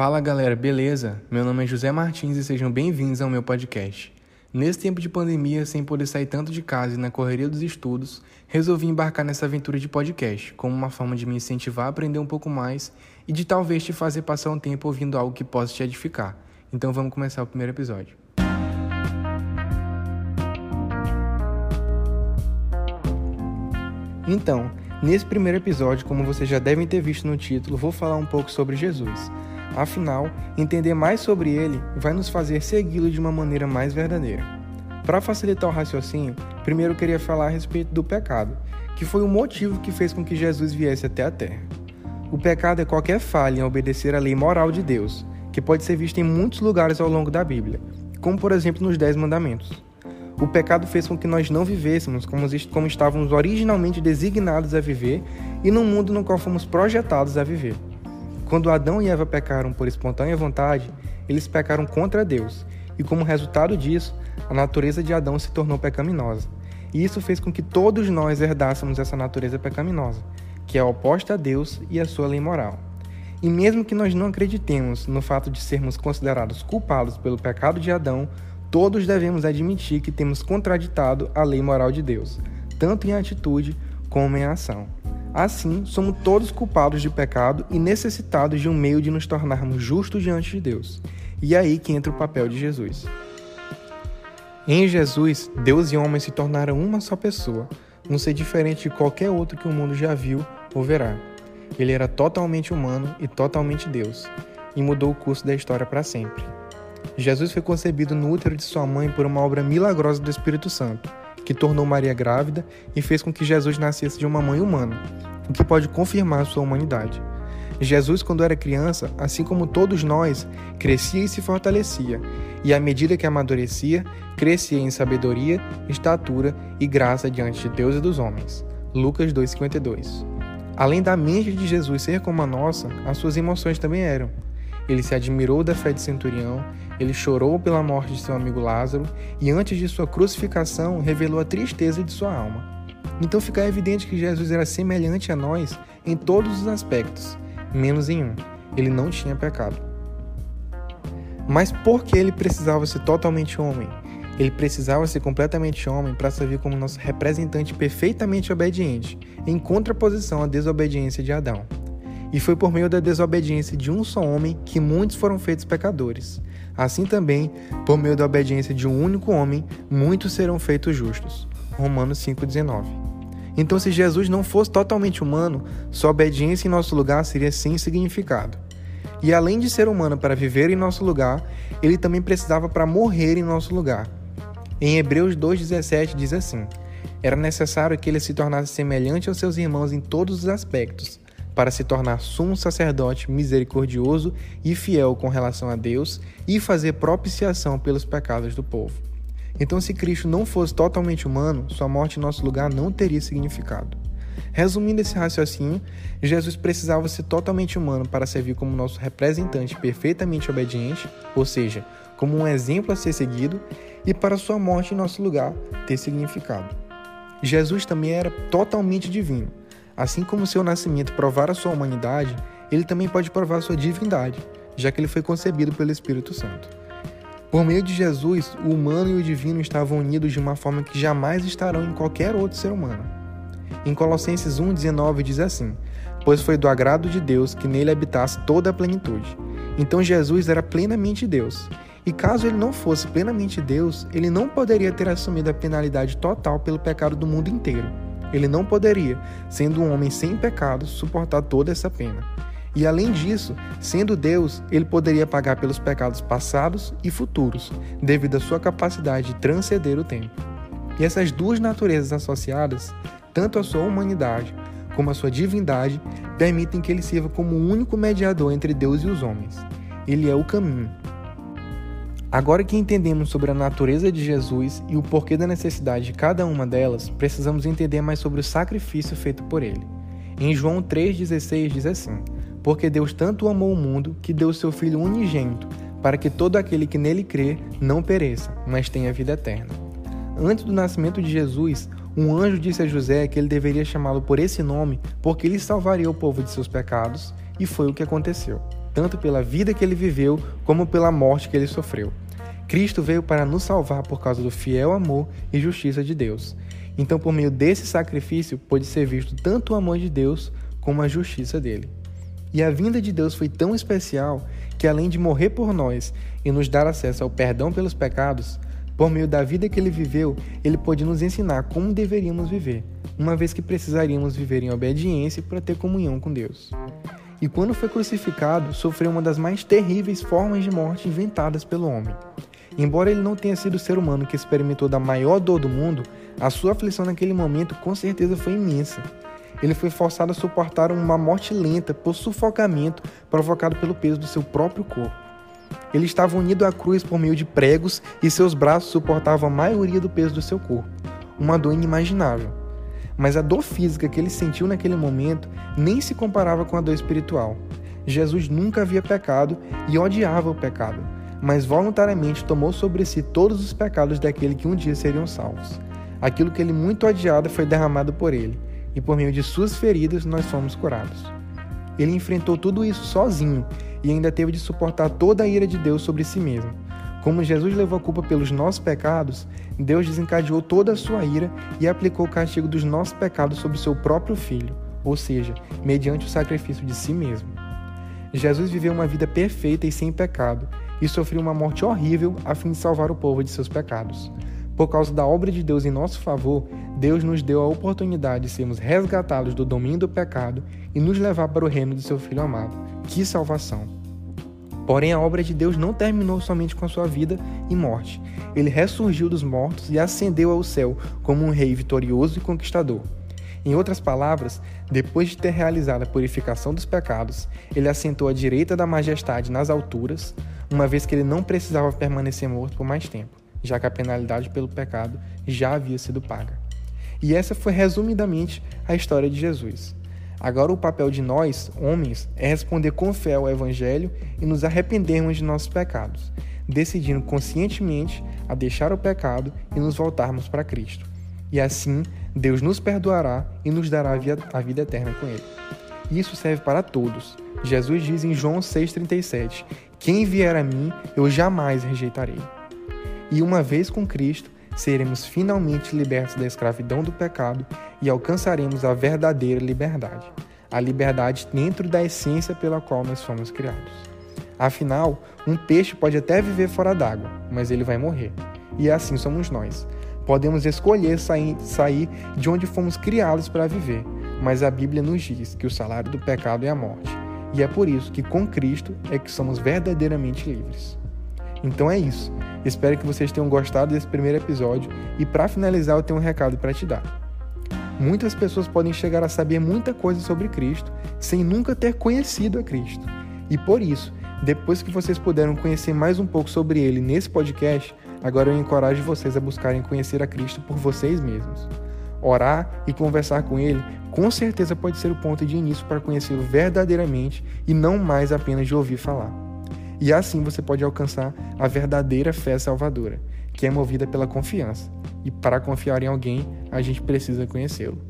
Fala galera, beleza? Meu nome é José Martins e sejam bem-vindos ao meu podcast. Nesse tempo de pandemia, sem poder sair tanto de casa e na correria dos estudos, resolvi embarcar nessa aventura de podcast, como uma forma de me incentivar a aprender um pouco mais e de talvez te fazer passar um tempo ouvindo algo que possa te edificar. Então vamos começar o primeiro episódio. Então, nesse primeiro episódio, como vocês já devem ter visto no título, vou falar um pouco sobre Jesus. Afinal, entender mais sobre ele vai nos fazer segui-lo de uma maneira mais verdadeira. Para facilitar o raciocínio, primeiro eu queria falar a respeito do pecado, que foi o motivo que fez com que Jesus viesse até a Terra. O pecado é qualquer falha em obedecer à lei moral de Deus, que pode ser vista em muitos lugares ao longo da Bíblia, como por exemplo nos Dez Mandamentos. O pecado fez com que nós não vivêssemos como, como estávamos originalmente designados a viver e no mundo no qual fomos projetados a viver. Quando Adão e Eva pecaram por espontânea vontade, eles pecaram contra Deus, e como resultado disso, a natureza de Adão se tornou pecaminosa. E isso fez com que todos nós herdássemos essa natureza pecaminosa, que é oposta a Deus e a sua lei moral. E mesmo que nós não acreditemos no fato de sermos considerados culpados pelo pecado de Adão, todos devemos admitir que temos contraditado a lei moral de Deus, tanto em atitude como em ação. Assim, somos todos culpados de pecado e necessitados de um meio de nos tornarmos justos diante de Deus. E é aí que entra o papel de Jesus. Em Jesus, Deus e homem se tornaram uma só pessoa, um ser diferente de qualquer outro que o mundo já viu ou verá. Ele era totalmente humano e totalmente Deus, e mudou o curso da história para sempre. Jesus foi concebido no útero de sua mãe por uma obra milagrosa do Espírito Santo, que tornou Maria grávida e fez com que Jesus nascesse de uma mãe humana, o que pode confirmar sua humanidade. Jesus, quando era criança, assim como todos nós, crescia e se fortalecia, e à medida que amadurecia, crescia em sabedoria, estatura e graça diante de Deus e dos homens. Lucas 2,52 Além da mente de Jesus ser como a nossa, as suas emoções também eram. Ele se admirou da fé de centurião, ele chorou pela morte de seu amigo Lázaro e antes de sua crucificação revelou a tristeza de sua alma. Então fica evidente que Jesus era semelhante a nós em todos os aspectos, menos em um: ele não tinha pecado. Mas por que ele precisava ser totalmente homem? Ele precisava ser completamente homem para servir como nosso representante perfeitamente obediente, em contraposição à desobediência de Adão. E foi por meio da desobediência de um só homem que muitos foram feitos pecadores. Assim também, por meio da obediência de um único homem, muitos serão feitos justos. Romanos 5,19. Então, se Jesus não fosse totalmente humano, sua obediência em nosso lugar seria sem significado. E além de ser humano para viver em nosso lugar, ele também precisava para morrer em nosso lugar. Em Hebreus 2,17 diz assim: Era necessário que ele se tornasse semelhante aos seus irmãos em todos os aspectos, para se tornar sumo sacerdote misericordioso e fiel com relação a Deus e fazer propiciação pelos pecados do povo. Então, se Cristo não fosse totalmente humano, sua morte em nosso lugar não teria significado. Resumindo esse raciocínio, Jesus precisava ser totalmente humano para servir como nosso representante perfeitamente obediente, ou seja, como um exemplo a ser seguido, e para sua morte em nosso lugar ter significado. Jesus também era totalmente divino, Assim como seu nascimento provara sua humanidade, ele também pode provar sua divindade, já que ele foi concebido pelo Espírito Santo. Por meio de Jesus, o humano e o divino estavam unidos de uma forma que jamais estarão em qualquer outro ser humano. Em Colossenses 1,19 diz assim: Pois foi do agrado de Deus que nele habitasse toda a plenitude. Então Jesus era plenamente Deus. E caso ele não fosse plenamente Deus, ele não poderia ter assumido a penalidade total pelo pecado do mundo inteiro. Ele não poderia, sendo um homem sem pecado, suportar toda essa pena. E além disso, sendo Deus, ele poderia pagar pelos pecados passados e futuros, devido à sua capacidade de transcender o tempo. E essas duas naturezas associadas, tanto a sua humanidade como a sua divindade, permitem que ele sirva como o único mediador entre Deus e os homens. Ele é o caminho, Agora que entendemos sobre a natureza de Jesus e o porquê da necessidade de cada uma delas, precisamos entender mais sobre o sacrifício feito por ele. Em João 3,16 diz assim: Porque Deus tanto amou o mundo que deu seu Filho unigênito, para que todo aquele que nele crê não pereça, mas tenha vida eterna. Antes do nascimento de Jesus, um anjo disse a José que ele deveria chamá-lo por esse nome porque ele salvaria o povo de seus pecados, e foi o que aconteceu. Tanto pela vida que ele viveu como pela morte que ele sofreu. Cristo veio para nos salvar por causa do fiel amor e justiça de Deus. Então, por meio desse sacrifício, pôde ser visto tanto o amor de Deus como a justiça dele. E a vinda de Deus foi tão especial que, além de morrer por nós e nos dar acesso ao perdão pelos pecados, por meio da vida que ele viveu, ele pôde nos ensinar como deveríamos viver, uma vez que precisaríamos viver em obediência para ter comunhão com Deus. E quando foi crucificado, sofreu uma das mais terríveis formas de morte inventadas pelo homem. Embora ele não tenha sido o ser humano que experimentou da maior dor do mundo, a sua aflição naquele momento com certeza foi imensa. Ele foi forçado a suportar uma morte lenta por sufocamento provocado pelo peso do seu próprio corpo. Ele estava unido à cruz por meio de pregos e seus braços suportavam a maioria do peso do seu corpo. Uma dor inimaginável. Mas a dor física que ele sentiu naquele momento nem se comparava com a dor espiritual. Jesus nunca havia pecado e odiava o pecado, mas voluntariamente tomou sobre si todos os pecados daquele que um dia seriam salvos. Aquilo que ele muito odiava foi derramado por ele, e por meio de suas feridas nós fomos curados. Ele enfrentou tudo isso sozinho e ainda teve de suportar toda a ira de Deus sobre si mesmo. Como Jesus levou a culpa pelos nossos pecados, Deus desencadeou toda a sua ira e aplicou o castigo dos nossos pecados sobre seu próprio filho, ou seja, mediante o sacrifício de si mesmo. Jesus viveu uma vida perfeita e sem pecado e sofreu uma morte horrível a fim de salvar o povo de seus pecados. Por causa da obra de Deus em nosso favor, Deus nos deu a oportunidade de sermos resgatados do domínio do pecado e nos levar para o reino do seu Filho amado. Que salvação! Porém, a obra de Deus não terminou somente com sua vida e morte. Ele ressurgiu dos mortos e ascendeu ao céu como um rei vitorioso e conquistador. Em outras palavras, depois de ter realizado a purificação dos pecados, ele assentou à direita da majestade nas alturas, uma vez que ele não precisava permanecer morto por mais tempo, já que a penalidade pelo pecado já havia sido paga. E essa foi resumidamente a história de Jesus. Agora, o papel de nós, homens, é responder com fé ao Evangelho e nos arrependermos de nossos pecados, decidindo conscientemente a deixar o pecado e nos voltarmos para Cristo. E assim, Deus nos perdoará e nos dará a vida eterna com Ele. Isso serve para todos. Jesus diz em João 6,37: Quem vier a mim, eu jamais rejeitarei. E uma vez com Cristo, seremos finalmente libertos da escravidão do pecado e alcançaremos a verdadeira liberdade, a liberdade dentro da essência pela qual nós fomos criados. Afinal, um peixe pode até viver fora d'água, mas ele vai morrer. E assim somos nós. Podemos escolher sair, sair de onde fomos criados para viver, mas a Bíblia nos diz que o salário do pecado é a morte. E é por isso que com Cristo é que somos verdadeiramente livres. Então é isso. Espero que vocês tenham gostado desse primeiro episódio e para finalizar eu tenho um recado para te dar. Muitas pessoas podem chegar a saber muita coisa sobre Cristo sem nunca ter conhecido a Cristo. E por isso, depois que vocês puderam conhecer mais um pouco sobre ele nesse podcast, agora eu encorajo vocês a buscarem conhecer a Cristo por vocês mesmos. Orar e conversar com ele com certeza pode ser o ponto de início para conhecê-lo verdadeiramente e não mais apenas de ouvir falar. E assim você pode alcançar a verdadeira fé salvadora, que é movida pela confiança. E para confiar em alguém, a gente precisa conhecê-lo.